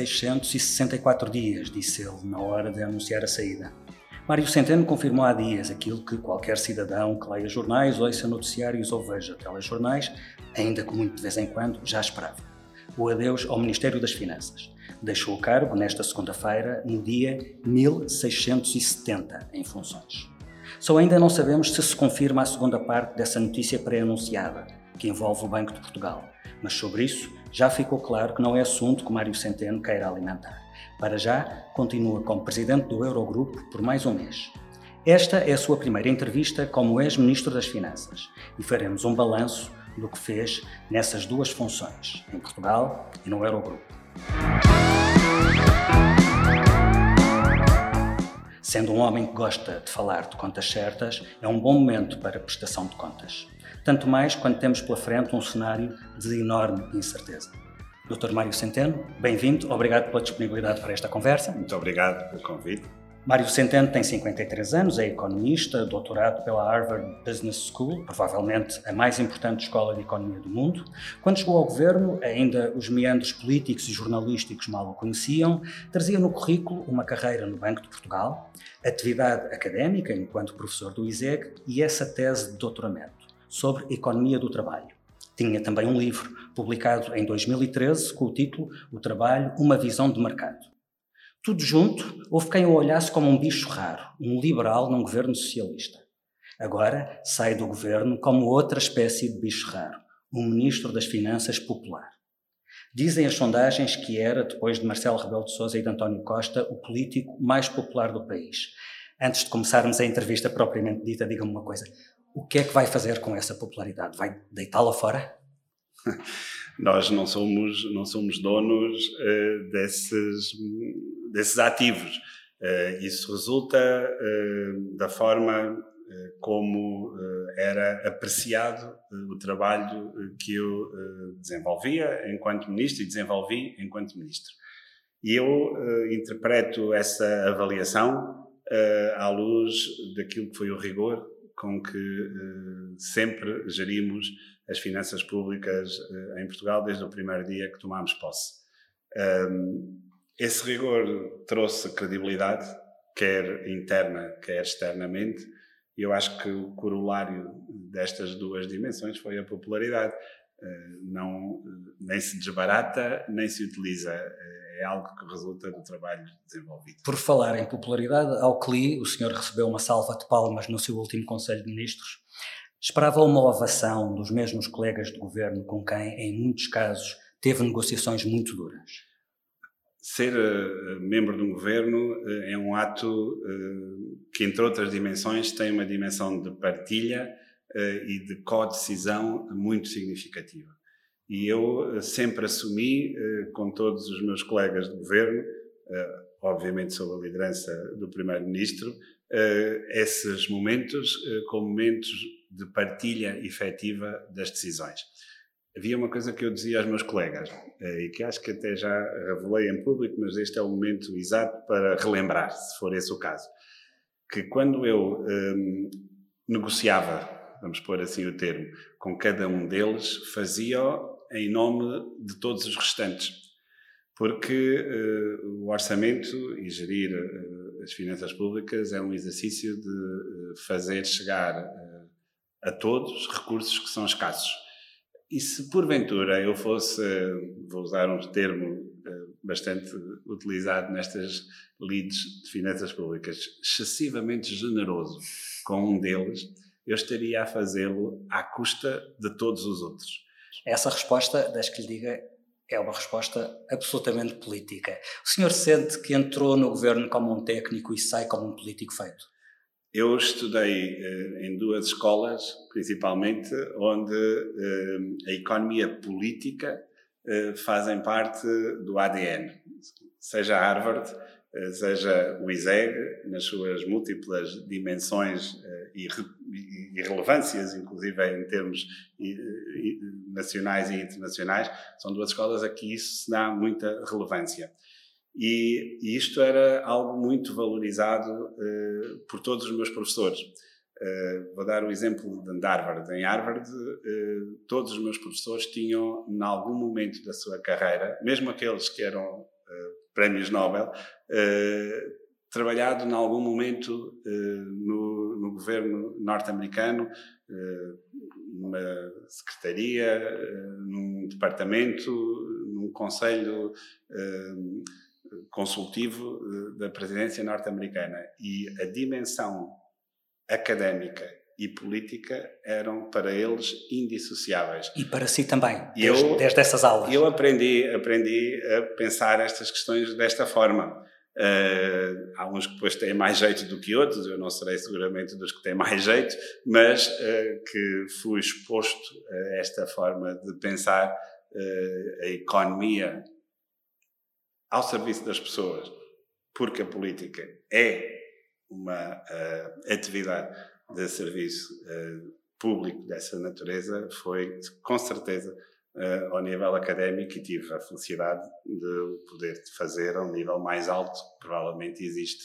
1664 dias, disse ele na hora de anunciar a saída. Mário Centeno confirmou há dias aquilo que qualquer cidadão que leia jornais, ouça noticiários ou veja telejornais, ainda que muito de vez em quando, já esperava. O adeus ao Ministério das Finanças. Deixou o cargo nesta segunda-feira, no dia 1670, em funções. Só ainda não sabemos se se confirma a segunda parte dessa notícia pré-anunciada, que envolve o Banco de Portugal. Mas sobre isso, já ficou claro que não é assunto que Mário Centeno queira alimentar. Para já, continua como presidente do Eurogrupo por mais um mês. Esta é a sua primeira entrevista como ex-ministro das Finanças e faremos um balanço do que fez nessas duas funções, em Portugal e no Eurogrupo. Sendo um homem que gosta de falar de contas certas, é um bom momento para prestação de contas. Tanto mais quando temos pela frente um cenário de enorme incerteza. Dr. Mário Centeno, bem-vindo, obrigado pela disponibilidade para esta conversa. Muito obrigado pelo convite. Mário Centeno tem 53 anos, é economista, doutorado pela Harvard Business School, provavelmente a mais importante escola de economia do mundo. Quando chegou ao governo, ainda os meandros políticos e jornalísticos mal o conheciam, trazia no currículo uma carreira no Banco de Portugal, atividade académica enquanto professor do ISEG e essa tese de doutoramento sobre economia do trabalho. Tinha também um livro, publicado em 2013, com o título O Trabalho, uma visão de mercado. Tudo junto, houve quem o olhasse como um bicho raro, um liberal num governo socialista. Agora sai do governo como outra espécie de bicho raro, um ministro das Finanças popular. Dizem as sondagens que era, depois de Marcelo Rebelo de Sousa e de António Costa, o político mais popular do país. Antes de começarmos a entrevista propriamente dita, diga-me uma coisa o que é que vai fazer com essa popularidade? Vai deitá-la fora? Nós não somos, não somos donos uh, desses, desses ativos. Uh, isso resulta uh, da forma como era apreciado o trabalho que eu desenvolvia enquanto ministro e desenvolvi enquanto ministro. E eu interpreto essa avaliação à luz daquilo que foi o rigor com que uh, sempre gerimos as finanças públicas uh, em Portugal desde o primeiro dia que tomámos posse. Um, esse rigor trouxe credibilidade, quer interna, quer externamente, e eu acho que o corolário destas duas dimensões foi a popularidade. Uh, não, nem se desbarata, nem se utiliza é algo que resulta do trabalho desenvolvido. Por falar em popularidade, ao CLI, o senhor recebeu uma salva de palmas no seu último Conselho de Ministros. Esperava uma ovação dos mesmos colegas de governo com quem, em muitos casos, teve negociações muito duras. Ser uh, membro de um governo uh, é um ato uh, que, entre outras dimensões, tem uma dimensão de partilha e de co-decisão muito significativa. E eu eh, sempre assumi, eh, com todos os meus colegas de governo, eh, obviamente sob a liderança do Primeiro-Ministro, esses momentos como momentos de partilha efetiva das decisões. Havia uma coisa que eu dizia aos meus colegas, e que acho que até já revelei em público, mas este é o momento exato para relembrar, se for esse o caso, que quando eu um, negociava, vamos pôr assim o termo, com cada um deles, fazia em nome de todos os restantes. Porque uh, o orçamento e gerir uh, as finanças públicas é um exercício de uh, fazer chegar a todos recursos que são escassos. E se porventura eu fosse, vou usar um termo bastante utilizado nestas leads de finanças públicas, excessivamente generoso com um deles, eu estaria a fazê-lo à custa de todos os outros. Essa resposta, deixe que lhe diga, é uma resposta absolutamente política. O senhor sente que entrou no governo como um técnico e sai como um político feito? Eu estudei uh, em duas escolas, principalmente, onde uh, a economia política uh, fazem parte do ADN. Seja Harvard, seja o ISEG, nas suas múltiplas dimensões e, e relevâncias, inclusive em termos nacionais e internacionais, são duas escolas a que isso se dá muita relevância. E, e isto era algo muito valorizado uh, por todos os meus professores. Uh, vou dar o exemplo de Harvard. Em Harvard, uh, todos os meus professores tinham, em algum momento da sua carreira, mesmo aqueles que eram prémios Nobel, trabalhado em algum momento no, no, governo norte-americano, numa secretaria, num departamento, num conselho consultivo da presidência norte-americana. E a dimensão académica e política eram para eles indissociáveis. E para si também, desde, eu, desde essas aulas. Eu aprendi, aprendi a pensar estas questões desta forma. Uh, há uns que depois têm mais jeito do que outros, eu não serei seguramente dos que têm mais jeito, mas uh, que fui exposto a esta forma de pensar uh, a economia ao serviço das pessoas, porque a política é uma atividade de serviço público dessa natureza foi, com certeza, uh, ao nível académico e tive a felicidade de poder fazer a um nível mais alto que provavelmente existe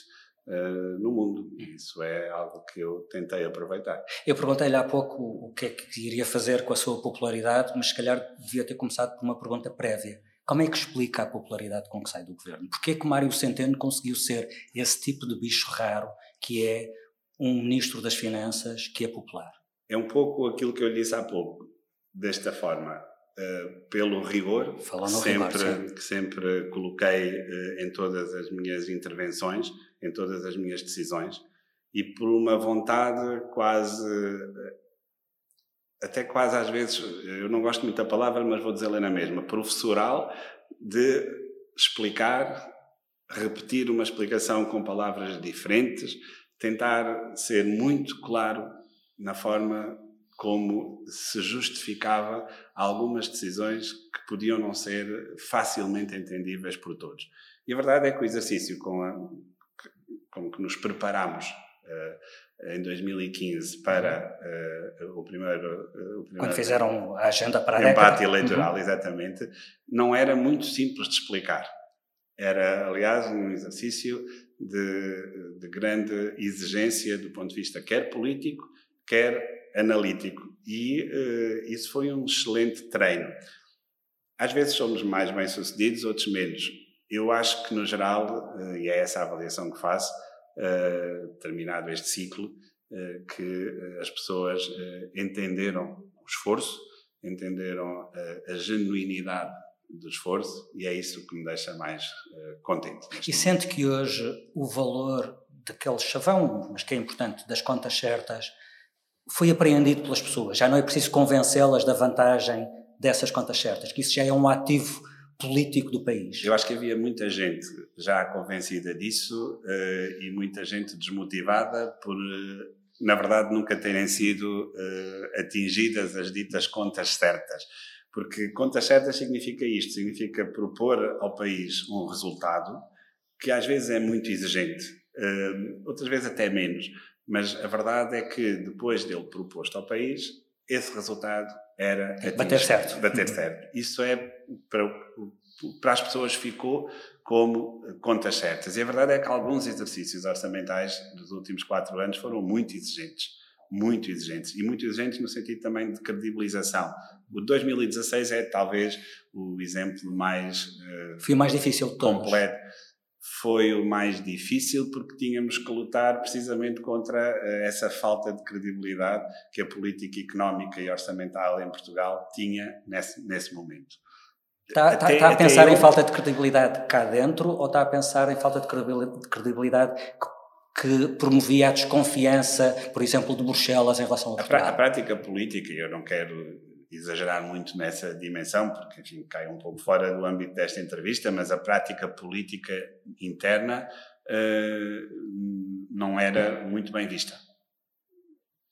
Uh, no mundo. E isso é algo que eu tentei aproveitar. Eu perguntei-lhe há pouco o que é que iria fazer com a sua popularidade, mas se calhar devia ter começado por uma pergunta prévia. Como é que explica a popularidade com que sai do governo? Porquê é que Mário Centeno conseguiu ser esse tipo de bicho raro que é um ministro das Finanças que é popular? É um pouco aquilo que eu lhe disse há pouco, desta forma. Uh, pelo rigor que sempre, rigor, que sempre coloquei uh, em todas as minhas intervenções, em todas as minhas decisões, e por uma vontade quase até quase às vezes, eu não gosto muito da palavra, mas vou dizer-lhe na mesma, professoral, de explicar, repetir uma explicação com palavras diferentes, tentar ser muito claro na forma como se justificava algumas decisões que podiam não ser facilmente entendíveis por todos. E a verdade é que o exercício com, a, com que nos preparamos uh, em 2015 para uh, o, primeiro, uh, o, primeiro, Quando fizeram a agenda para a empate eleitoral, uhum. exatamente, não era muito simples de explicar. Era, aliás, um exercício de, de grande exigência do ponto de vista quer político, quer analítico. E uh, isso foi um excelente treino. Às vezes somos mais bem-sucedidos, outros menos. Eu acho que, no geral, e é essa a avaliação que faço, uh, terminado este ciclo, uh, que uh, as pessoas entenderam o esforço, entenderam a genuinidade do esforço e é isso que me deixa mais contente. E sente que hoje o valor daquele chavão, mas que é importante, das contas certas, foi apreendido pelas pessoas. Já não é preciso convencê-las da vantagem dessas contas certas, que isso já é um ativo político do país. Eu acho que havia muita gente já convencida disso uh, e muita gente desmotivada por, uh, na verdade, nunca terem sido uh, atingidas as ditas contas certas. Porque contas certas significa isto: significa propor ao país um resultado que às vezes é muito exigente, outras vezes até menos. Mas a verdade é que depois dele proposto ao país, esse resultado era atingir, bater certo. Bater certo. Isso é para, para as pessoas ficou como contas certas. E a verdade é que alguns exercícios orçamentais dos últimos quatro anos foram muito exigentes. Muito exigentes. E muito exigentes no sentido também de credibilização. O 2016 é talvez o exemplo mais. Uh, Foi o mais difícil de todos. Completo foi o mais difícil porque tínhamos que lutar precisamente contra eh, essa falta de credibilidade que a política económica e orçamental em Portugal tinha nesse, nesse momento. Está, está, está a pensar eu... em falta de credibilidade cá dentro ou está a pensar em falta de credibilidade que, promovia a desconfiança, por exemplo, de Bruxelas em relação ao Portugal? A, a prática política, eu não quero exagerar muito nessa dimensão, porque enfim, cai um pouco fora do âmbito desta entrevista, mas a prática política interna uh, não era muito bem vista.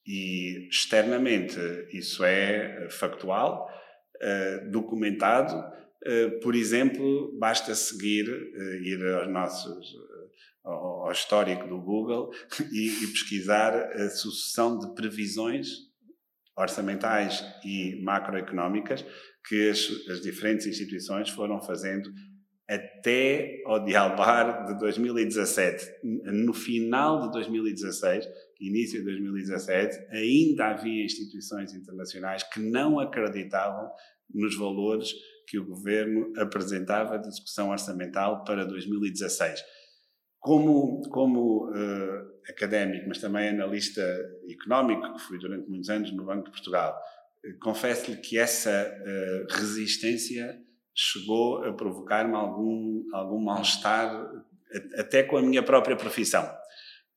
E externamente isso é factual, uh, documentado. Uh, por exemplo, basta seguir, ir aos nossos ao histórico do Google e pesquisar a sucessão de previsões orçamentais e macroeconómicas que as, as diferentes instituições foram fazendo até ao dialbar de 2017. No final de 2016, início de 2017, ainda havia instituições internacionais que não acreditavam nos valores que o governo apresentava de discussão orçamental para 2016. Como, como uh, académico, mas também analista económico, que fui durante muitos anos no Banco de Portugal, uh, confesso-lhe que essa uh, resistência chegou a provocar-me algum, algum mal-estar, até com a minha própria profissão,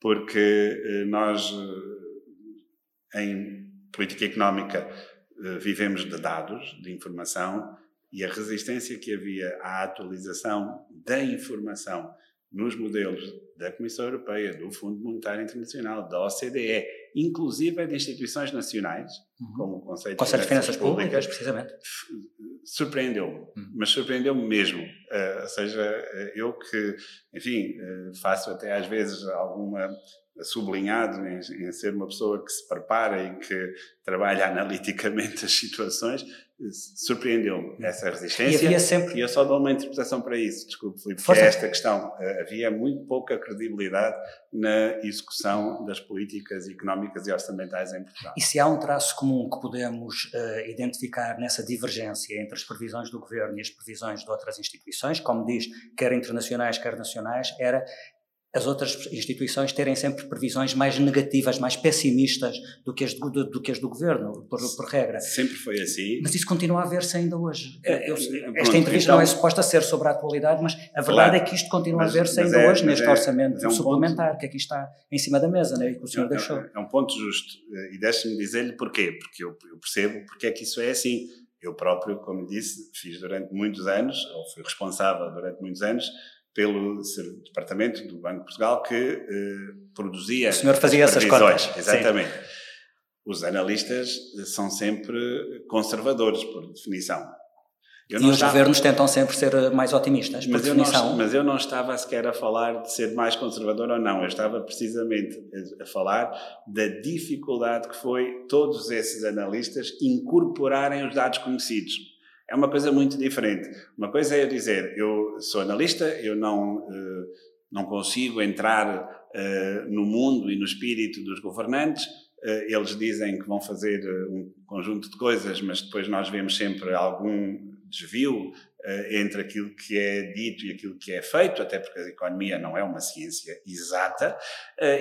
porque nós, em política económica, vivemos de dados, de informação, e a resistência que havia à atualização da informação nos modelos da Comissão Europeia, do Fundo Monetário Internacional, da OCDE, inclusive de instituições nacionais, uhum. como o Conselho, Conselho de Finanças, Finanças Públicas, precisamente, surpreendeu-me, uhum. mas surpreendeu-me mesmo. Uh, ou seja, uh, eu que, enfim, uh, faço até às vezes alguma sublinhado em, em, ser uma pessoa que se prepara e que trabalha analiticamente as situações, surpreendeu-me essa resistência. E havia sempre... E eu só dou uma interpretação para isso, desculpe, Filipe, que é esta questão. Eh, havia muito pouca credibilidade na execução das políticas económicas e orçamentais em Portugal. E se há um traço comum que podemos uh, identificar nessa divergência entre as previsões do governo e as previsões de outras instituições, como diz, quer internacionais, quer nacionais, era as outras instituições terem sempre previsões mais negativas, mais pessimistas do que as do, do, do que as do governo, por, por, regra. Sempre foi assim. Mas isso continua a ver-se ainda hoje. É, Eu, é, esta entrevista então, não é suposta ser sobre a atualidade, mas a verdade claro, é que isto continua mas, a ver-se ainda é, hoje neste é, orçamento é um suplementar ponto, que aqui está em cima da mesa, né, que o senhor é, deixou. É um ponto justo. E deixe-me dizer-lhe porquê. Porque eu, eu percebo porque é que isso é assim. Eu próprio, como disse, fiz durante muitos anos, ou fui responsável durante muitos anos, pelo departamento do Banco de Portugal que eh, produzia. O senhor fazia essas contas. Exatamente. Sim. Os analistas são sempre conservadores, por definição. Eu e os estava... governos tentam sempre ser mais otimistas, por mas definição. Eu não, mas eu não estava sequer a falar de ser mais conservador ou não. Eu estava precisamente a falar da dificuldade que foi todos esses analistas incorporarem os dados conhecidos é uma coisa muito diferente. Uma coisa é dizer, eu sou analista, eu não, uh, não consigo entrar uh, no mundo e no espírito dos governantes, uh, eles dizem que vão fazer um conjunto de coisas, mas depois nós vemos sempre algum desvio entre aquilo que é dito e aquilo que é feito, até porque a economia não é uma ciência exata,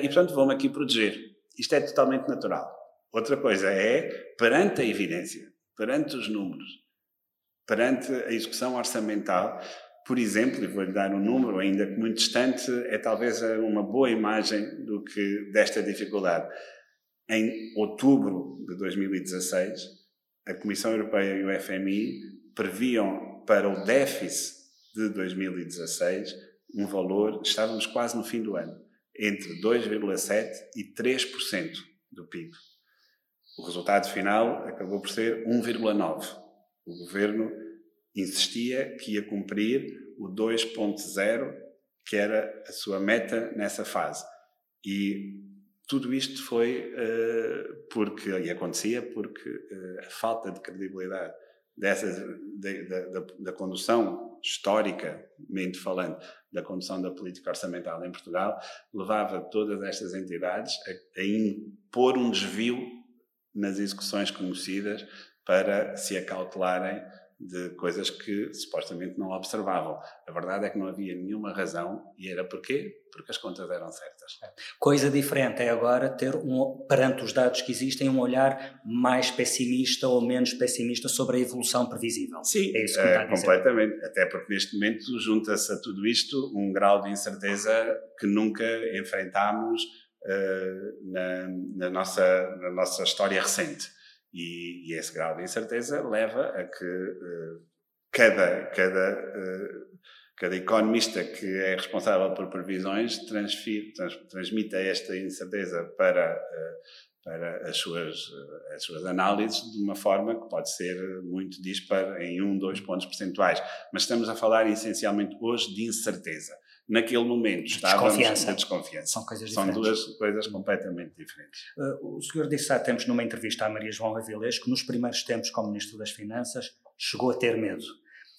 e portanto vou-me aqui proteger. Isto é totalmente natural. Outra coisa é, perante a evidência, perante os números, perante a execução orçamental. Por exemplo, e vou-lhe dar um número ainda muito distante, é talvez uma boa imagem do que desta dificuldade. Em outubro de 2016, a Comissão Europeia e o FMI previam para o déficit de 2016 um valor, estávamos quase no fim do ano, entre 2,7% e 3% do PIB. O resultado final acabou por ser 1,9% o governo insistia que ia cumprir o 2.0, que era a sua meta nessa fase. E tudo isto foi uh, porque, e acontecia porque uh, a falta de credibilidade dessas, da, da, da condução historicamente falando, da condução da política orçamental em Portugal, levava todas estas entidades a, a impor um desvio nas execuções conhecidas para se acautelarem de coisas que supostamente não observavam. A verdade é que não havia nenhuma razão e era porquê? Porque as contas eram certas. Coisa diferente é agora ter, um, perante os dados que existem, um olhar mais pessimista ou menos pessimista sobre a evolução previsível. Sim, é isso que é, completamente. Até porque neste momento junta-se a tudo isto um grau de incerteza que nunca enfrentámos uh, na, na, nossa, na nossa história recente. E, e, esse grau de incerteza leva a que uh, cada, cada, uh, cada economista que é responsável por previsões transfir, trans, transmita esta incerteza para, uh, para as, suas, as suas análises de uma forma que pode ser muito dispar em um, dois pontos percentuais. Mas estamos a falar essencialmente hoje de incerteza naquele momento estávamos desconfiança. desconfiança. São coisas São duas coisas completamente diferentes. Uh, o senhor disse há tempos numa entrevista à Maria João Avilés que nos primeiros tempos como Ministro das Finanças chegou a ter medo.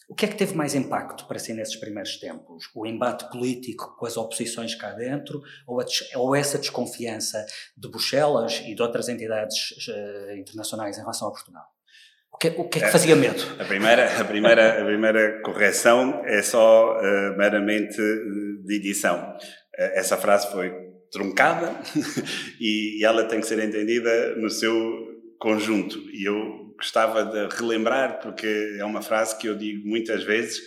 O que é que teve mais impacto para si nesses primeiros tempos? O embate político com as oposições cá dentro ou, a, ou essa desconfiança de Bruxelas e de outras entidades uh, internacionais em relação a Portugal? O que, o que, é que fazia medo? A primeira, a primeira, a primeira correção é só uh, meramente de edição. Uh, essa frase foi truncada e, e ela tem que ser entendida no seu conjunto. E eu gostava de relembrar, porque é uma frase que eu digo muitas vezes,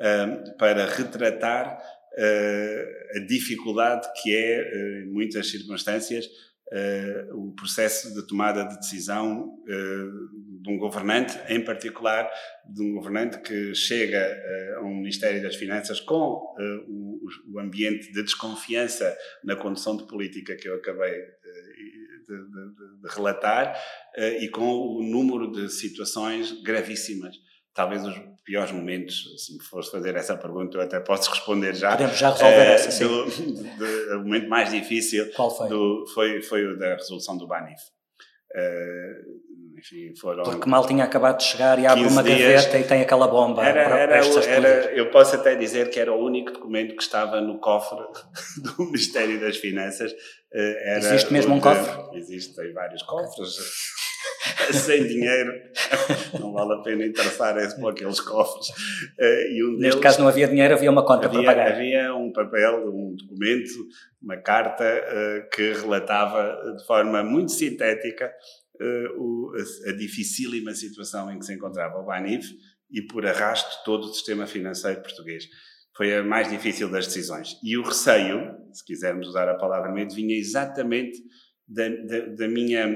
uh, para retratar a dificuldade que é, em muitas circunstâncias, o processo de tomada de decisão de um governante, em particular de um governante que chega a um Ministério das Finanças com o, ambiente de desconfiança na condução de política que eu acabei de, de, de relatar e com o número de situações gravíssimas. Talvez os piores momentos, se me fosse fazer essa pergunta, eu até posso responder já. Podemos já resolver uh, essa, sim. Do, do, o momento mais difícil Qual foi? Do, foi, foi o da resolução do Banif. Uh, enfim, foram Porque mal tinha acabado de chegar e abre uma dias, gaveta e tem aquela bomba. Era, era, era, eu posso até dizer que era o único documento que estava no cofre do Ministério das Finanças. Era existe mesmo um cofre? Existem vários cofres. sem dinheiro, não vale a pena interessar-se por aqueles cofres. Eh, e um Neste deles, caso não havia dinheiro, havia uma conta havia, para pagar. Havia um papel, um documento, uma carta uh, que relatava de forma muito sintética a, a dificílima situação em que se encontrava o Banif e, por arrasto, todo o sistema financeiro português. Foi a mais difícil das decisões. E o receio, se quisermos usar a palavra medo, vinha exatamente da, da, da minha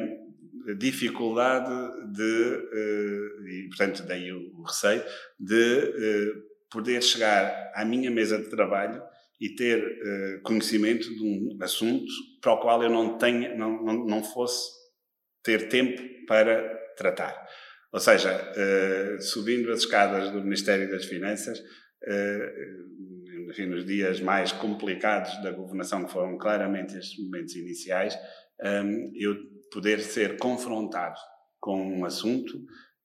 dificuldade de, uh, e portanto daí o, receio, de uh, poder chegar à minha mesa de trabalho e ter uh, conhecimento de um assunto para o qual eu não, tenha, não, não, não fosse ter tempo para tratar. Ou seja, subindo as escadas do Ministério das Finanças, enfim, nos dias mais complicados da governação, que foram claramente estes momentos iniciais, eu poder ser confrontado com um assunto,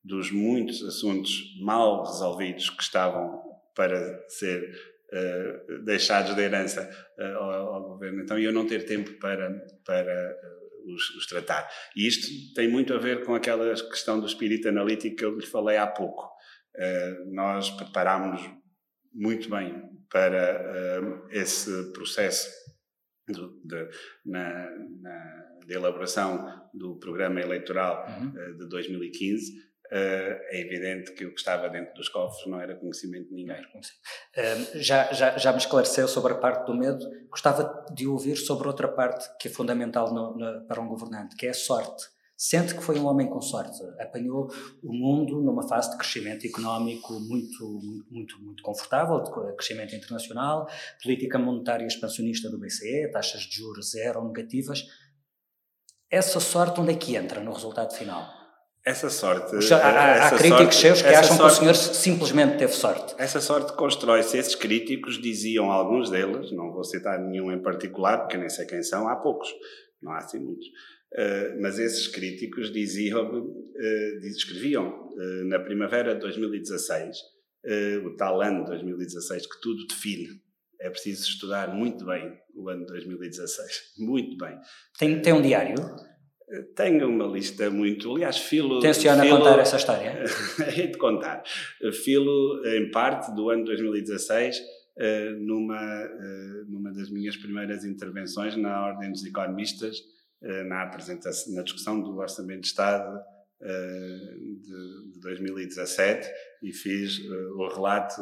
dos muitos assuntos mal resolvidos que estavam para ser uh, deixados de herança ao, ao, governo. Então, eu não ter tempo para, para os, os, tratar. E isto tem muito a ver com aquela questão do espírito analítico que eu lhe falei há pouco. Uh, nós preparámos muito bem para uh, esse processo de, na, na, de elaboração do programa eleitoral uhum. uh, de 2015 Uh, é evidente que o que estava dentro dos cofres não era conhecimento de ninguém. Uh, já, já, já me esclareceu sobre a parte do medo. Gostava de ouvir sobre outra parte que é fundamental no, no, para um governante, que é a sorte. Sente que foi um homem com sorte. Apanhou o mundo numa fase de crescimento económico muito, muito, muito, muito confortável, de crescimento internacional, política monetária expansionista do BCE, taxas de juros zero negativas. Essa sorte onde é que entra no resultado final? Essa sorte. há, há, há críticos sorte, seus que acham sorte, que o senhor simplesmente teve sorte. Essa sorte constrói-se. Esses críticos diziam, alguns deles, não vou citar nenhum em particular, porque nem sei quem são, há poucos, não há assim muitos. Uh, mas esses críticos diziam, uh, escreviam uh, na primavera de 2016, o tal ano de 2016 que tudo define. É preciso estudar muito bem o ano de 2016. Muito bem. Tem, tem um diário? Tenho uma lista muito. Aliás, Filo. Tenciona filo, contar essa história? Hei de contar. Filo, em parte, do ano 2016, eh, numa, eh, numa das minhas primeiras intervenções na Ordem dos Economistas, eh, na apresentação, na discussão do Orçamento de Estado de 2017 e fiz o relato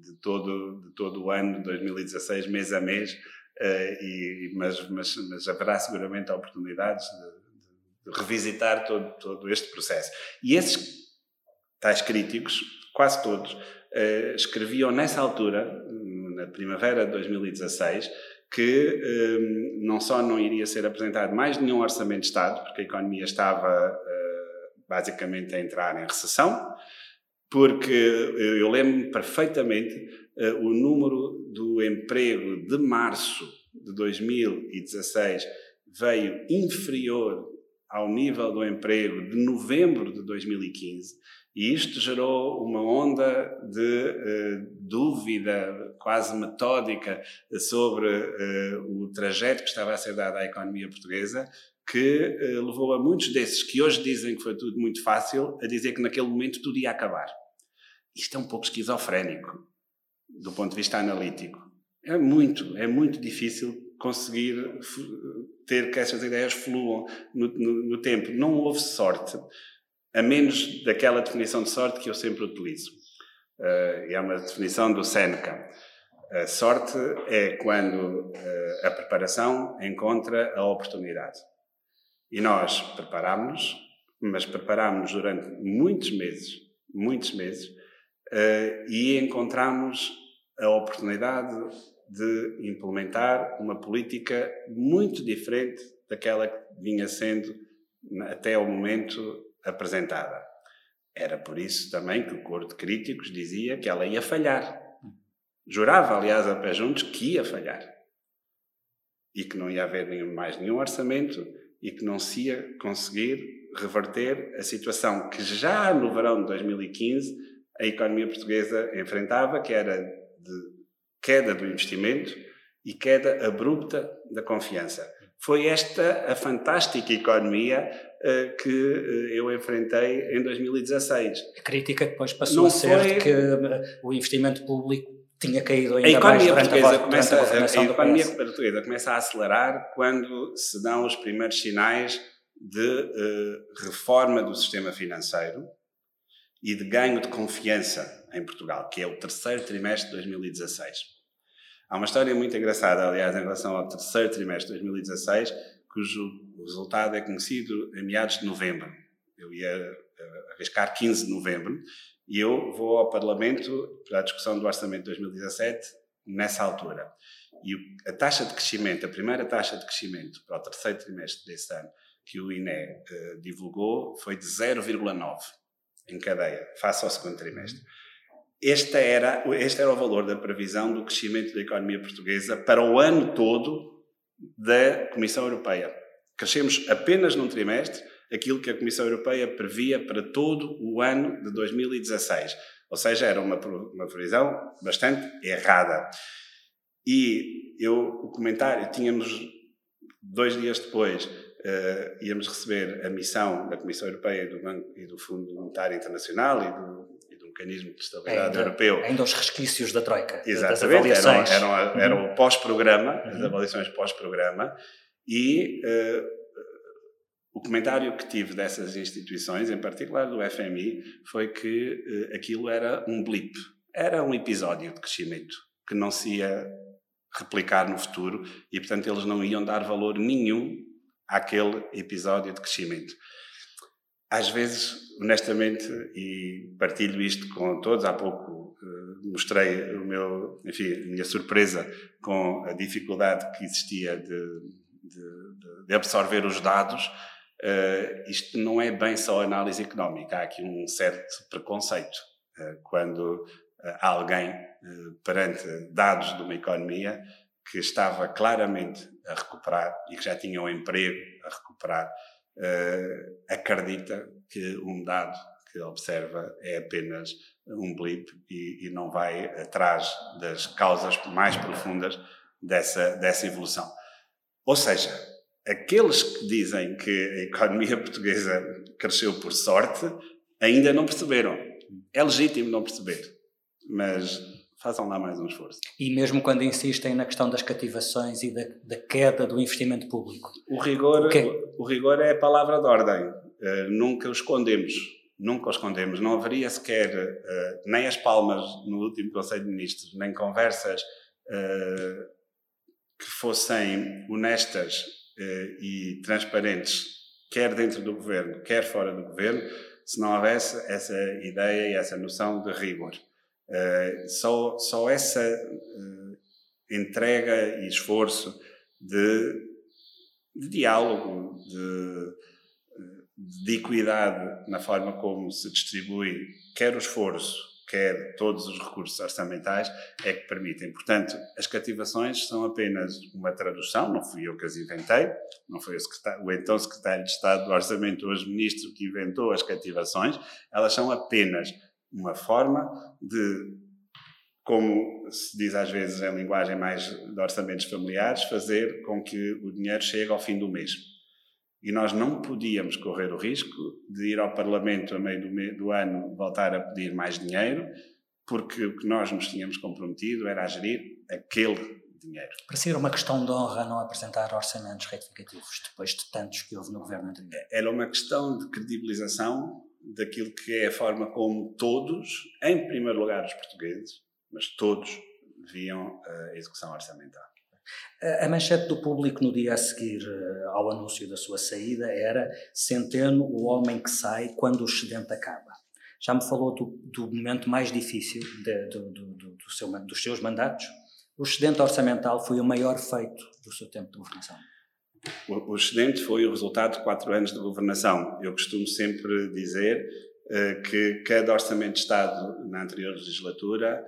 de todo, de todo o ano de 2016, mês a mês, e, mas, mas, mas haverá seguramente oportunidades de, revisitar todo, todo este processo. E esses tais críticos, quase todos, uh, escreviam nessa altura, na primavera de 2016, que eh, não só não iria ser apresentado mais nenhum orçamento de Estado, porque a economia estava basicamente a entrar em recessão, porque eu lembro-me perfeitamente uh, o número do emprego de março de 2016 veio inferior ao nível do emprego de novembro de 2015 E isto gerou uma onda de uh, dúvida quase metódica sobre uh, o trajeto que estava a ser dado à economia portuguesa, que uh, levou a muitos desses que hoje dizem que foi tudo muito fácil a dizer que naquele momento tudo ia acabar. Isto é um pouco esquizofrénico do ponto de vista analítico. É muito, é muito difícil conseguir ter que essas ideias fluam no, no, no tempo. Não houve sorte a menos daquela definição de sorte que eu sempre utilizo. Uh, é uma definição do Seneca. A sorte é quando uh, a preparação encontra a oportunidade. E nós preparámos-nos, mas preparámos-nos durante muitos meses, muitos meses, uh, e encontramos a oportunidade de implementar uma política muito diferente daquela que vinha sendo até ao momento apresentada. Era por isso também que o coro de críticos dizia que ela ia falhar. Jurava, aliás, a pé juntos que ia falhar. E que não ia haver mais nenhum orçamento e que não se ia conseguir reverter a situação que já no verão de 2015 a economia portuguesa enfrentava, que era de queda do investimento e queda abrupta da confiança. Foi esta a fantástica economia uh, que uh, eu enfrentei em 2016. A crítica depois passou Não a ser foi... que uh, o investimento público tinha caído ainda a economia mais portuguesa a, começa, a, a, a economia portuguesa começa a acelerar quando se dão os primeiros sinais de reforma do sistema financeiro e de ganho de confiança em Portugal, que é o terceiro trimestre de 2016. Há uma história muito engraçada, aliás, em relação ao terceiro trimestre de 2016, cujo resultado é conhecido em meados de novembro. Eu ia eh, arriscar 15 de novembro e eu vou ao Parlamento para a discussão do Orçamento de 2017 nessa altura. E a taxa de crescimento, a primeira taxa de crescimento para o terceiro trimestre desse ano que o INE uh, divulgou foi de 0,9 em cadeia, face ao segundo trimestre. Este era, este era o valor da previsão do crescimento da economia portuguesa para o ano todo da Comissão Europeia. Crescemos apenas num trimestre aquilo que a Comissão Europeia previa para todo o ano de 2016. Ou seja, era uma, uma previsão bastante errada. E eu, o comentário, tínhamos dois dias depois, uh, íamos receber a missão da Comissão Europeia e do, Banco, e do Fundo Monetário Internacional e do mecanismo de estabilidade ainda, europeu. Ainda os resquícios da Troika, Exatamente, das avaliações. Eram, eram uhum. o pós-programa, uhum. as avaliações pós-programa, e uh, o comentário que tive dessas instituições, em particular do FMI, foi que uh, aquilo era um blip, era um episódio de crescimento que não se ia replicar no futuro e, portanto, eles não iam dar valor nenhum àquele episódio de crescimento. Às vezes, honestamente, e partilho isto com todos, há pouco uh, mostrei o meu, enfim, a minha surpresa com a dificuldade que existia de, de, de absorver os dados. Uh, isto não é bem só análise económica, há aqui um certo preconceito. Uh, quando há alguém perante dados de uma economia que estava claramente a recuperar e que já tinha um emprego a recuperar, uh, acredita que um dado que observa é apenas um blip e, e, não vai atrás das causas mais profundas dessa, dessa evolução. Ou seja, aqueles que dizem que a economia portuguesa cresceu por sorte ainda não perceberam. É legítimo não perceber, mas façam lá mais um esforço. E mesmo quando insistem na questão das cativações e da, da queda do investimento público? O rigor, o, o rigor é a palavra de ordem. Uh, nunca o escondemos. Nunca o escondemos. Não haveria sequer uh, nem as palmas no último Conselho de Ministros, nem conversas uh, que fossem honestas e transparentes, quer dentro do governo, quer fora do governo, se não houvesse essa ideia e essa noção de rigor. Uh, só, só essa uh, entrega e esforço de, de diálogo, de, de, equidade na forma como se distribui quer o esforço, quer todos os recursos orçamentais, é que permitem. Portanto, as cativações são apenas uma tradução, não fui eu que as inventei, não foi o, o então secretário de Estado do Orçamento, hoje ministro, que inventou as cativações, elas são apenas uma forma de, como se diz às vezes em linguagem mais de orçamentos familiares, fazer com que o dinheiro chegue ao fim do mês. E nós não podíamos correr o risco de ir ao Parlamento a meio do, do ano voltar a pedir mais dinheiro, porque o que nós nos tínhamos comprometido era a gerir aquele dinheiro. Parecia uma questão de honra não apresentar orçamentos retificativos depois de tantos que houve no governo anterior. Era uma questão de credibilização daquilo que é a forma como todos, em primeiro lugar os portugueses, mas todos viam a execução orçamental. A manchete do público no dia a seguir eh, ao anúncio da sua saída era Centeno, o homem que sai quando o excedente acaba. Já me falou do, do momento mais difícil de, do, do, seu, dos seus mandatos. O excedente orçamental foi o maior feito do seu tempo de governação. O, o excedente foi o resultado de quatro anos de governação. Eu costumo sempre dizer uh, que cada orçamento de Estado na anterior legislatura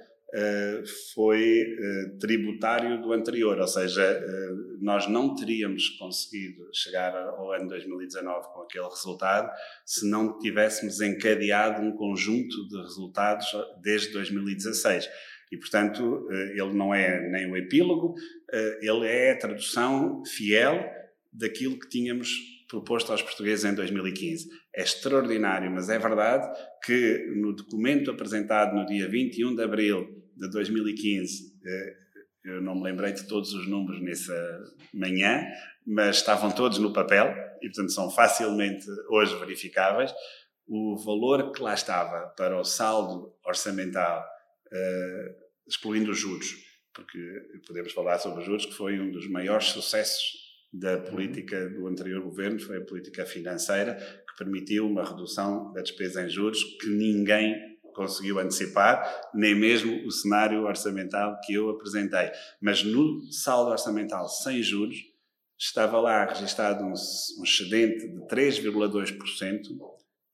foi uh, tributário do anterior, ou seja, uh, nós não teríamos conseguido chegar ao ano 2019 com aquele resultado se não tivéssemos encadeado um conjunto de resultados desde 2016. E, portanto, ele não é nem o epílogo, ele é a tradução fiel daquilo que tínhamos proposto aos portugueses em 2015. É extraordinário, mas é verdade que no documento apresentado no dia 21 de abril de 2015, eh, eu não me lembrei de todos os números nessa manhã, mas estavam todos no papel e, portanto, são facilmente hoje verificáveis. O valor que lá estava para o saldo orçamental, eh, excluindo os juros, porque podemos falar sobre os juros, que foi um dos maiores sucessos da política do anterior governo, foi a política financeira, que permitiu uma redução da despesa em juros que ninguém conseguiu antecipar, nem mesmo o cenário orçamental que eu apresentei. Mas no saldo orçamental sem juros, estava lá registado um, um excedente de 3,2%,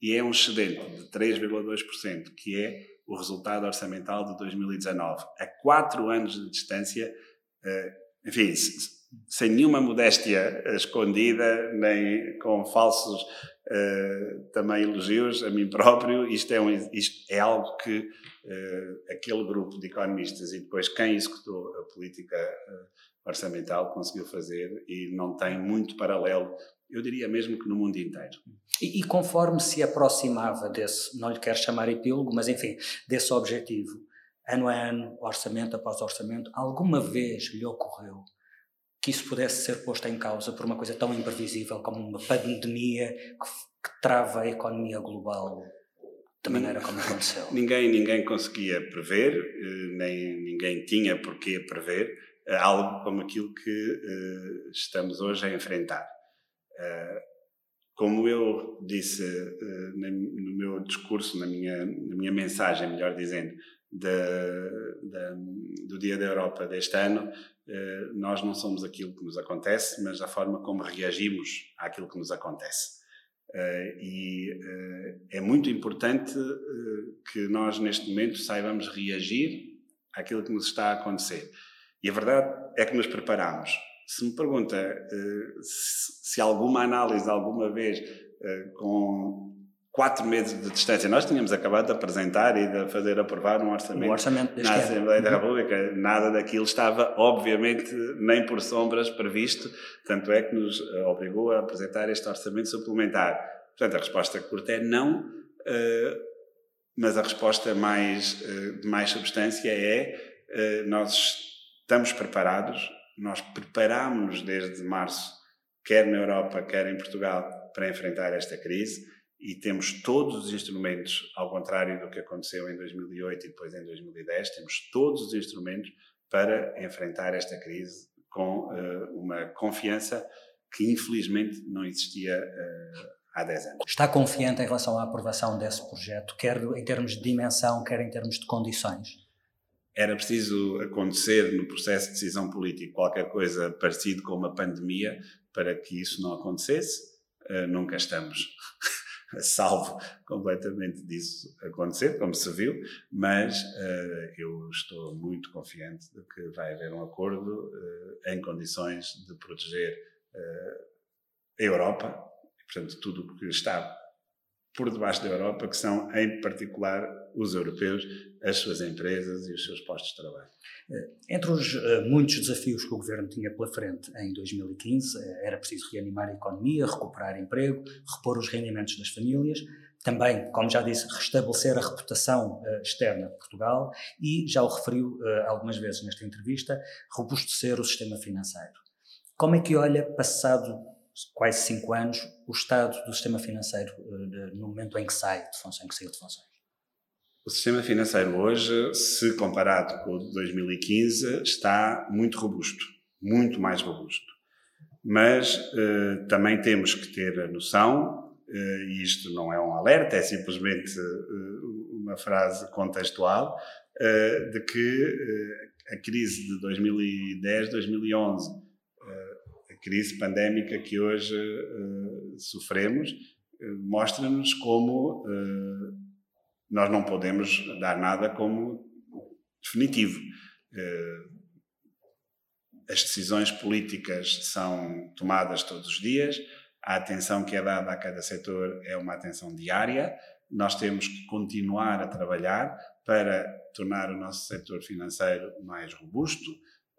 e é um excedente de 3,2%, que é o resultado orçamental de 2019. A quatro anos de distância, eh, enfim, sem nenhuma modéstia escondida, nem com falsos uh, também elogios a mim próprio, isto é, um, isto é algo que uh, aquele grupo de economistas e depois quem executou a política uh, orçamental conseguiu fazer e não tem muito paralelo, eu diria mesmo que no mundo inteiro. E, e conforme se aproximava desse, não lhe quero chamar epílogo, mas enfim, desse objetivo, ano a ano, orçamento após orçamento, alguma vez lhe ocorreu que isso pudesse ser posto em causa por uma coisa tão imprevisível como uma pandemia que, que trava a economia global da maneira como aconteceu. Ninguém, ninguém conseguia prever, eh, nem ninguém tinha por que prever eh, algo como aquilo que uh, estamos hoje a enfrentar. Uh, como eu disse uh, no meu discurso, na minha, na minha mensagem, melhor dizendo, do Dia da Europa deste ano, eh, nós não somos aquilo que nos acontece, mas a forma como reagimos àquilo que nos acontece. Eh, e eh, é muito importante que nós, neste momento, saibamos reagir àquilo que nos está a acontecer. E a verdade é que nos preparamos. Se me pergunta se alguma análise alguma vez com quatro meses de distância. Nós tínhamos acabado de apresentar e de fazer aprovar um orçamento, um orçamento na Assembleia da uhum. República. Nada daquilo estava, obviamente, nem por sombras previsto, tanto é que nos eh, obrigou a apresentar este orçamento suplementar. Portanto, a resposta curta é não, eh, mas a resposta mais, eh, de mais substância é nós estamos preparados, nós preparámos-nos desde março, quer na Europa, quer em Portugal, para enfrentar esta crise e temos todos os instrumentos, ao contrário do que aconteceu em 2008 e depois em 2010, temos todos os instrumentos para enfrentar esta crise com uh, uma confiança que infelizmente não existia uh, há 10 anos. Está confiante em relação à aprovação desse projeto, quer em termos de dimensão, quer em termos de condições? Era preciso acontecer no processo de decisão política qualquer coisa parecido com uma pandemia para que isso não acontecesse. Uh, nunca estamos salvo completamente disso acontecer, como se viu, mas uh, eu estou muito confiante de que vai haver um acordo uh, em condições de proteger uh, a Europa, e, portanto, tudo o que está por debaixo da Europa, que são, em particular, os europeus, as suas empresas e os seus postos de trabalho. Eh, entre os uh, muitos desafios que o governo tinha pela frente em 2015, uh, eh, era preciso reanimar a economia, recuperar emprego, repor os rendimentos das famílias, também, como já disse, restabelecer a reputação externa de Portugal e, já o referiu algumas vezes nesta entrevista, robustecer o sistema financeiro. Como é que olha, passado quase cinco anos, o estado do sistema financeiro no momento em que sai de em que saiu de funções? O sistema financeiro hoje, se comparado com o de 2015, está muito robusto, muito mais robusto. Mas eh, também temos que ter a noção, eh, e isto não é um alerta, é simplesmente eh, uma frase contextual, eh, de que eh, a crise de 2010, 2011, eh, a crise pandémica que hoje sofremos, mostra-nos como nós não podemos dar nada como definitivo. Eh, as decisões políticas são tomadas todos os dias, a atenção que é dada a cada setor é uma atenção diária. Nós temos que continuar a trabalhar para tornar o nosso setor financeiro mais robusto,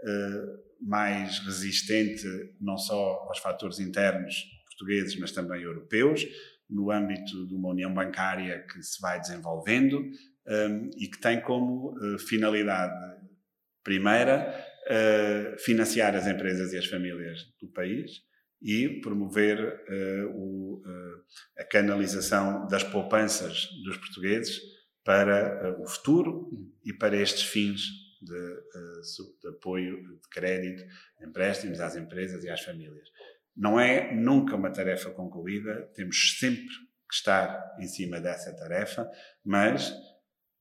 eh, mais resistente não só aos fatores internos portugueses, mas também europeus no âmbito de uma união bancária que se vai desenvolvendo um, e que tem como uh, finalidade primeira uh, financiar as empresas e as famílias do país e promover uh, o, a canalização das poupanças dos portugueses para o futuro e para estes fins de, de apoio de crédito, empréstimos às empresas e às famílias. Não é nunca uma tarefa concluída, temos sempre que estar em cima dessa tarefa, mas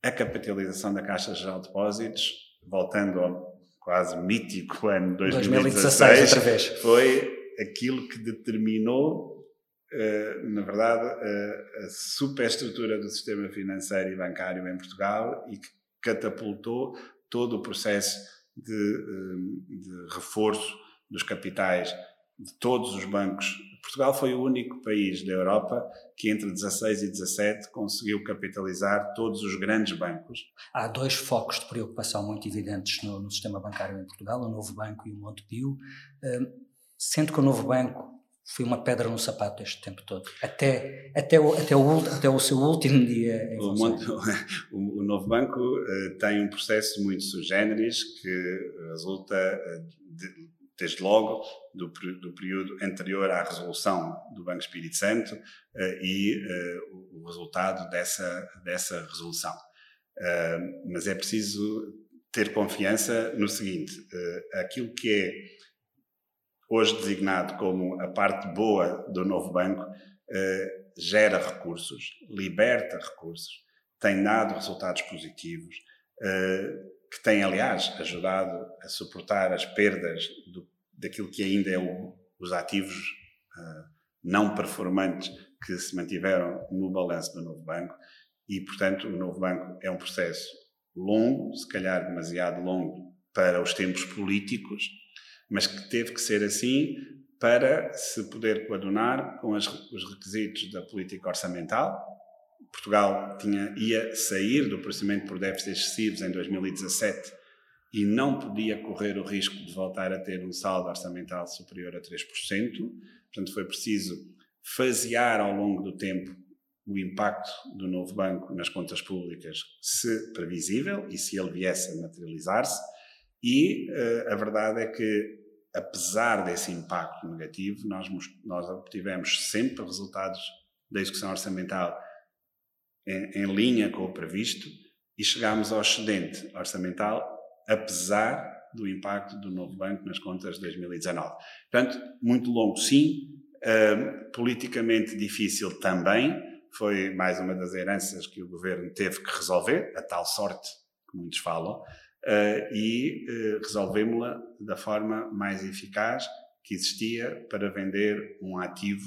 a capitalização da Caixa Geral de Depósitos, voltando ao quase mítico ano 2016, 2016 foi aquilo que determinou, uh, na verdade, uh, a superestrutura do sistema financeiro e bancário em Portugal e que catapultou todo o processo de, uh, de reforço dos capitais de todos os bancos. Portugal foi o único país da Europa que entre 16 e 17 conseguiu capitalizar todos os grandes bancos. Há dois focos de preocupação muito evidentes no, no sistema bancário em Portugal, o Novo Banco e o Montepio, hum, sendo que o Novo Banco foi uma pedra no sapato este tempo todo, até, até, o, até, o, até o seu último dia em o, Monte, o, o, Novo Banco uh, tem um processo muito sui generis que resulta uh, de, desde logo, do, do, período anterior à resolução do Banco Espírito Santo uh, e uh, o resultado dessa, dessa resolução. Uh, mas é preciso ter confiança no seguinte: aquilo que é hoje designado como a parte boa do novo banco gera recursos, liberta recursos, tem dado resultados positivos que tem, aliás, ajudado a suportar as perdas do, daquilo que ainda é o, os ativos uh, não performantes que se mantiveram no balanço do novo banco. E, portanto, o novo banco é um processo longo, se calhar demasiado longo para os tempos políticos, mas que teve que ser assim para se poder coadunar com as, os requisitos da política orçamental, Portugal tinha, ia sair do procedimento por déficits excessivos em 2017 e não podia correr o risco de voltar a ter um saldo orçamental superior a 3%. Portanto, foi preciso fasear ao longo do tempo o impacto do novo banco nas contas públicas, se previsível e se ele viesse a materializar-se. E uh, a verdade é que, apesar desse impacto negativo, nós, nós obtivemos sempre resultados da execução orçamental em, em linha com o previsto e chegámos ao excedente orçamental, apesar do impacto do novo banco nas contas de 2019. Portanto, muito longo, sim, uh, politicamente difícil também, foi mais uma das heranças que o governo teve que resolver, a tal sorte que muitos falam, uh, e uh, resolvemos-la da forma mais eficaz que existia para vender um ativo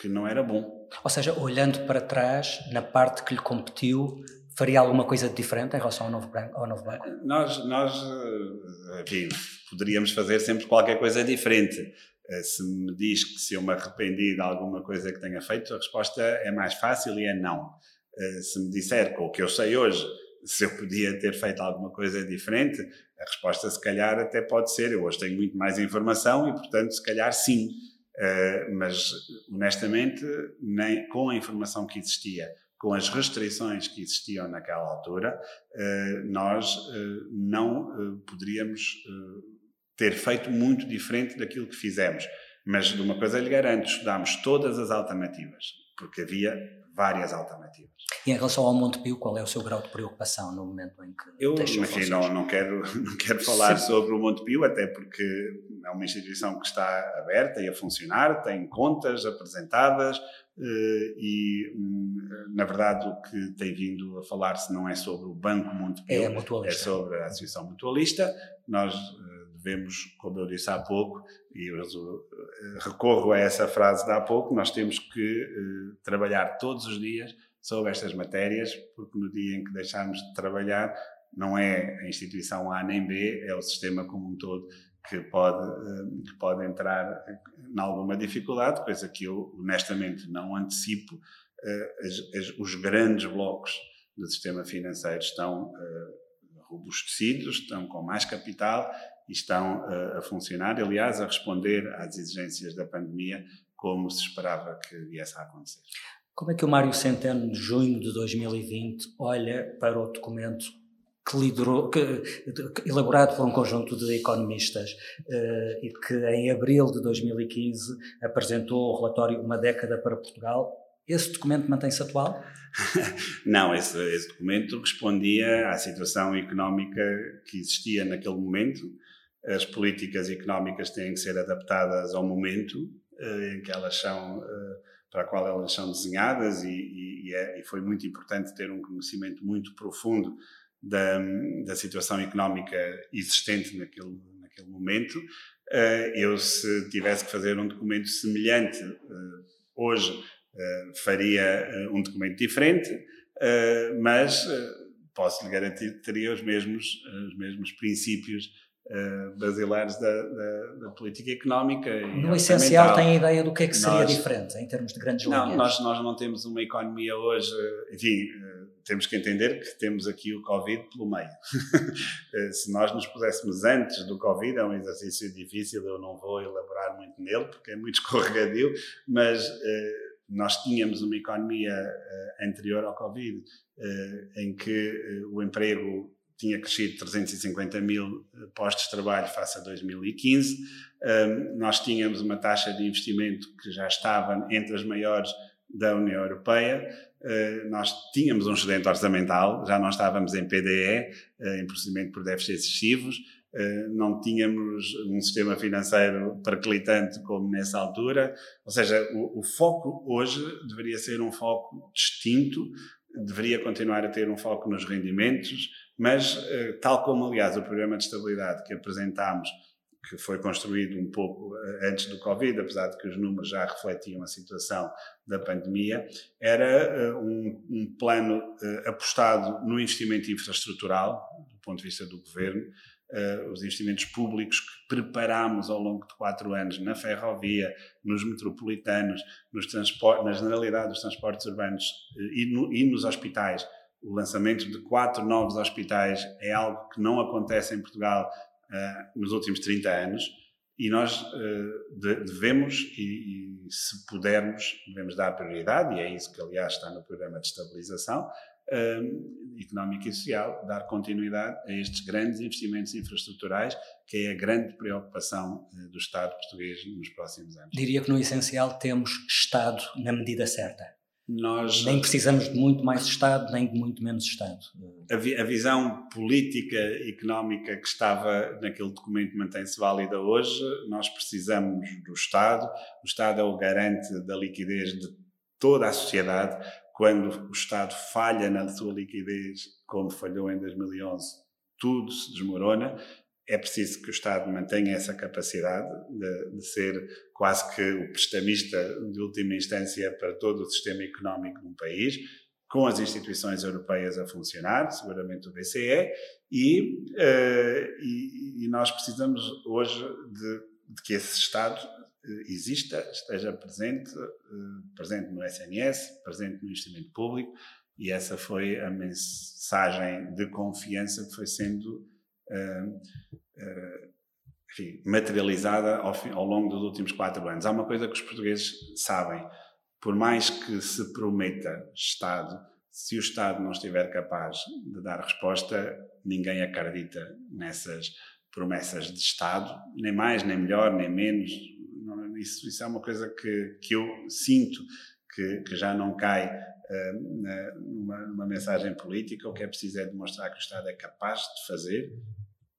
que não era bom. Ou seja, olhando para trás, na parte que lhe competiu, faria alguma coisa diferente em relação ao novo, banco, ao novo banco? Nós, nós enfim, poderíamos fazer sempre qualquer coisa diferente. Eh, se me diz que se eu me arrependi de alguma coisa que tenha feito, a resposta é mais fácil e é não. Eh, se me disser com o que eu sei hoje, se eu podia ter feito alguma coisa diferente, a resposta se calhar até pode ser. Eu hoje tenho muito mais informação e, portanto, se calhar sim. Uh, mas, honestamente, nem com a informação que existia, com as restrições que existiam naquela altura, uh, nós uh, não poderíamos ter feito muito diferente daquilo que fizemos. Mas de uma coisa lhe garanto, estudámos todas as alternativas, porque havia várias alternativas. E em relação ao Montepio, qual é o seu grau de preocupação no momento em que Eu, enfim, não, não, quero, não quero falar Sim. sobre o Montepio, até porque é uma instituição que está aberta e a funcionar, tem contas apresentadas eh, e, hum, na verdade, o que tem vindo a falar-se não é sobre o Banco Montepio, é, é sobre a Associação Mutualista. Nós devemos, como eu disse há pouco, e eh, recorro a essa frase de há pouco, nós temos que uh, trabalhar todos os dias sobre estas matérias, porque no dia em que deixarmos de trabalhar, não é a instituição A nem B, é o sistema como um todo que pode, uh, que pode entrar em alguma dificuldade, coisa que eu honestamente não antecipo. As, as, os grandes blocos do sistema financeiro estão robustecidos, estão com mais capital estão uh, a funcionar, aliás, a responder às exigências da pandemia como se esperava que viesse a acontecer. Como é que o Mário Centeno, de junho de 2020, olha para o documento que liderou, que, elaborado por um conjunto de economistas uh, e que em abril de 2015 apresentou o relatório Uma Década para Portugal? Esse documento mantém-se atual? Não, esse, esse, documento respondia à situação económica que existia naquele momento, as políticas económicas têm que ser adaptadas ao momento uh, em que elas são, uh, para qual elas são desenhadas e, e, é, e, foi muito importante ter um conhecimento muito profundo da, da situação económica existente naquele, naquele momento. Uh, eu, se tivesse que fazer um documento semelhante hoje, faria um documento diferente, mas posso lhe garantir que teria os mesmos, os mesmos princípios uh, basilares da, da, da, política económica. No essencial, tem a ideia do que é que seria nós, diferente em termos de grandes não, linhas? Nós, nós não temos uma economia hoje, eh, enfim, uh, temos que entender que temos aqui o Covid pelo meio. Se nós nos puséssemos antes do Covid, é um exercício difícil, eu não vou elaborar muito nele, porque é muito escorregadio, mas nós tínhamos uma economia anterior ao Covid, em que o emprego tinha crescido 350 mil eh, postos de trabalho face a 2015. Um, nós tínhamos uma taxa de investimento que já estava entre as maiores da União Europeia. Uh, nós tínhamos um excedente orçamental, já não estávamos em PDE, eh, em procedimento por déficits excessivos. Não tínhamos um sistema financeiro perclitante como nessa altura. Ou seja, o, o foco hoje deveria ser um foco distinto, deveria continuar a ter um foco nos rendimentos, mas, eh, tal como, aliás, o programa de estabilidade que apresentámos, que foi construído um pouco eh, antes do Covid, apesar de que os números já refletiam a situação da pandemia, era eh, um, um plano apostado no investimento infraestrutural, do ponto de vista do governo, os investimentos públicos que preparámos ao longo de quatro anos na ferrovia, nos metropolitanos, nos na generalidade dos transportes urbanos e, no, e, nos hospitais, o lançamento de quatro novos hospitais é algo que não acontece em Portugal uh, nos últimos 30 anos e nós uh, de, devemos, e, e, se pudermos, devemos dar prioridade, e é isso que aliás está no programa de estabilização uh, económica e social, dar continuidade a estes grandes investimentos infraestruturais, que é a grande preocupação do Estado português nos próximos anos. Diria que no essencial temos Estado na medida certa. Nós, nem precisamos de muito mais Estado, nem de muito menos Estado. A, vi, a visão política económica que estava naquele documento mantém-se válida hoje. Nós precisamos do Estado. O Estado é o garante da liquidez de toda a sociedade. Quando o Estado falha na sua liquidez, como falhou em 2011, tudo se desmorona é preciso que o Estado mantenha essa capacidade de, de, ser quase que o prestamista de última instância para todo o sistema económico de um país, com as instituições europeias a funcionar, seguramente o BCE, e, uh, e, e nós precisamos hoje de, de, que esse Estado eh, exista, esteja presente, uh, presente no SNS, presente no investimento público, e essa foi a mensagem de confiança que foi sendo enfim, materializada ao, ao, longo dos últimos quatro anos. Há uma coisa que os portugueses sabem: por mais que se prometa Estado, se o Estado não estiver capaz de dar resposta, ninguém acredita nessas promessas de Estado, nem mais, nem melhor, nem menos. Isso, isso é uma coisa que, que eu sinto que, que já não cai uh, numa, numa, mensagem política. O que é preciso é demonstrar que o Estado é capaz de fazer,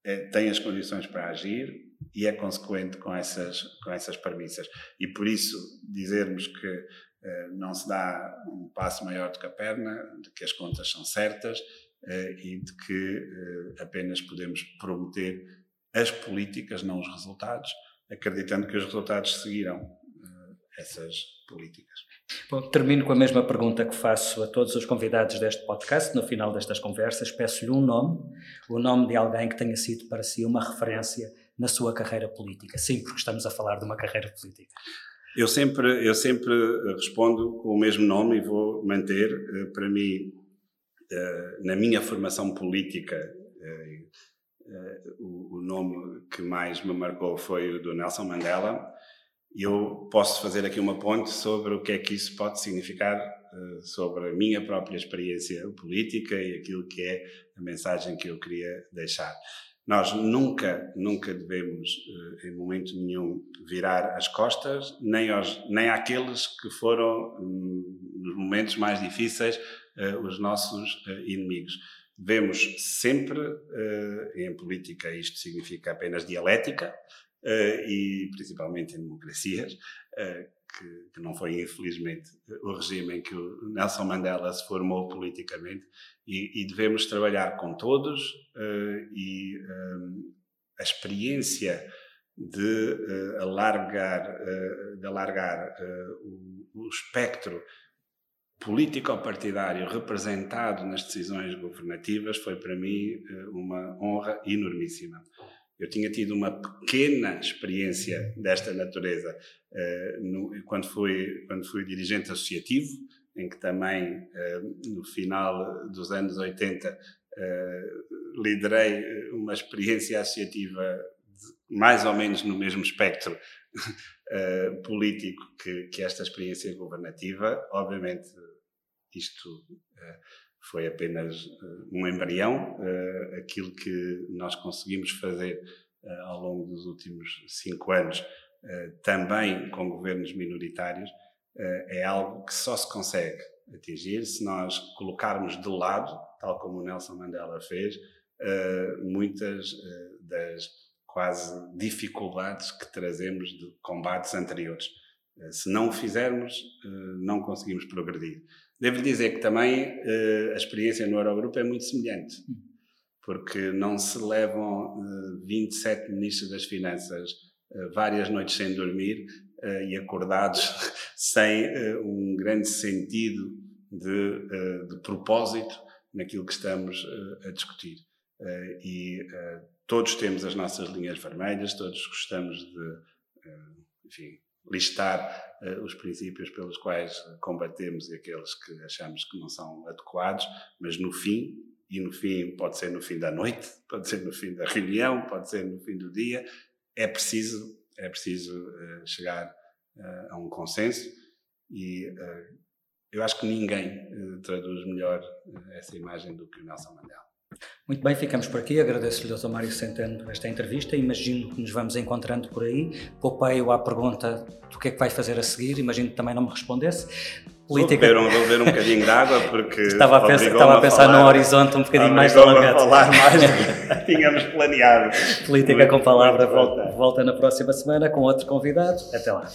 é, tem as condições para agir e é consequente com essas, com essas premissas. E por isso dizermos que eh, não se dá um passo maior do que a perna, de que as contas são certas eh, e de que eh, apenas podemos prometer as políticas, não os resultados, acreditando que os resultados seguirão essas políticas. Bom, termino com a mesma pergunta que faço a todos os convidados deste podcast. No final destas conversas, peço-lhe um nome, o nome de alguém que tenha sido para si uma referência na sua carreira política. Sim, porque estamos a falar de uma carreira política. Eu sempre, eu sempre respondo com o mesmo nome e vou manter. Eh, para mim, eh, na minha formação política, eh, o nome que mais me marcou foi o do Nelson Mandela. Eu posso fazer aqui uma ponte sobre o que é que isso pode significar sobre a minha própria experiência política e aquilo que é a mensagem que eu queria deixar. Nós nunca, nunca devemos, eh, em momento nenhum, virar as costas, nem, aos, nem àqueles que foram, hum, nos momentos mais difíceis, eh, os nossos eh, inimigos. Devemos sempre, em política isto significa apenas dialética, e principalmente em democracias, que, que, não foi, infelizmente, o regime em que o Nelson Mandela se formou politicamente, e, e devemos trabalhar com todos, uh, e um, a experiência de uh, alargar, uh, de alargar o, o espectro político-partidário representado nas decisões governativas foi para mim uma honra enormíssima. Eu tinha tido uma pequena experiência desta natureza uh, no, quando, fui, quando fui dirigente associativo, em que também, uh, no final dos anos 80, uh, eh, liderei uma experiência associativa de, mais ou menos no mesmo espectro político que, que, esta experiência governativa. Obviamente, isto foi apenas uh, um embrião. Uh, aquilo que nós conseguimos fazer uh, ao longo dos últimos cinco anos, também com governos minoritários, é algo que só se consegue atingir se nós colocarmos de lado, tal como o Nelson Mandela fez, muitas das quase dificuldades que trazemos de combates anteriores. Se não o fizermos, não conseguimos progredir. Devo dizer que também uh, a experiência no Eurogrupo é muito semelhante, porque não se levam uh, 27 ministros das Finanças uh, várias noites sem dormir e acordados sem um grande sentido de, de, propósito naquilo que estamos a discutir. e todos temos as nossas linhas vermelhas, todos gostamos de, enfim, listar uh, os princípios pelos quais combatemos e aqueles que achamos que não são adequados, mas no fim, e no fim pode ser no fim da noite, pode ser no fim da reunião, pode ser no fim do dia, é preciso, é preciso uh, chegar uh, a um consenso e eu acho que ninguém traduz melhor essa imagem do que o Nelson Mandela. Muito bem, ficamos por aqui. Agradeço-lhe, Dr. Mário Centeno, esta entrevista. Imagino que nos vamos encontrando por aí. Poupei-o à pergunta do que é que vai fazer a seguir. Imagino que também não me respondesse. Política... Vou, beber um, vou beber um bocadinho de água porque. Estava a pensar, estava a pensar num horizonte um bocadinho mais alongado. falar mais do que tínhamos planeado. Política com Palavra volta, volta na próxima semana com outro convidado. Até lá.